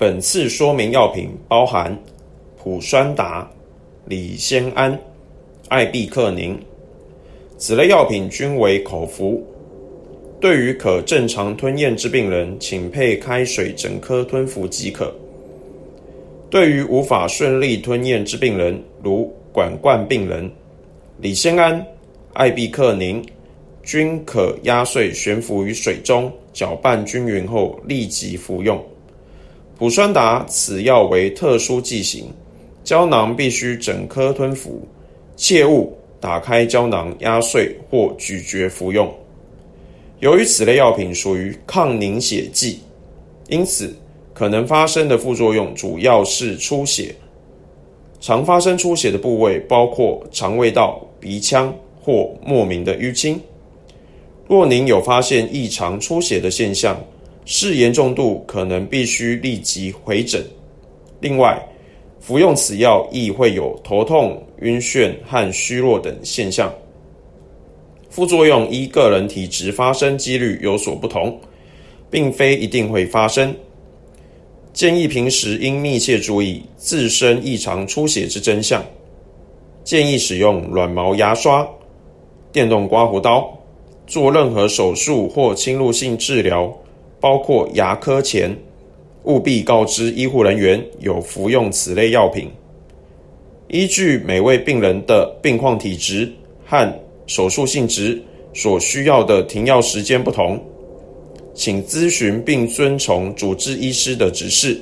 本次说明药品包含普酸达、李酰胺、艾必克宁，此类药品均为口服。对于可正常吞咽之病人，请配开水整颗吞服即可。对于无法顺利吞咽之病人，如管灌病人，李酰胺、艾必克宁均可压碎悬浮于水中，搅拌均匀后立即服用。普酸达此药为特殊剂型，胶囊必须整颗吞服，切勿打开胶囊压碎或咀嚼服用。由于此类药品属于抗凝血剂，因此可能发生的副作用主要是出血。常发生出血的部位包括肠胃道、鼻腔或莫名的淤青。若您有发现异常出血的现象，视严重度可能必须立即回诊。另外，服用此药亦会有头痛、晕眩和虚弱等现象。副作用依个人体质发生几率有所不同，并非一定会发生。建议平时应密切注意自身异常出血之征象。建议使用软毛牙刷、电动刮胡刀。做任何手术或侵入性治疗，包括牙科前，务必告知医护人员有服用此类药品。依据每位病人的病况体质和手术性质所需要的停药时间不同，请咨询并遵从主治医师的指示。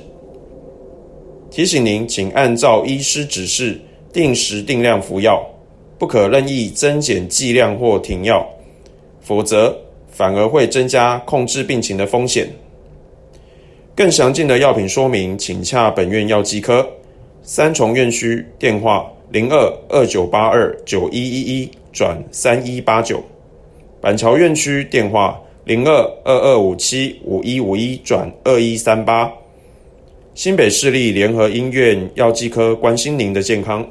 提醒您，请按照医师指示定时定量服药，不可任意增减剂量或停药，否则反而会增加控制病情的风险。更详尽的药品说明，请洽本院药剂科。三重院区电话零二二九八二九一一一。转三一八九，板桥院区电话零二二二五七五一五一转二一三八，新北市立联合医院药剂科关心您的健康。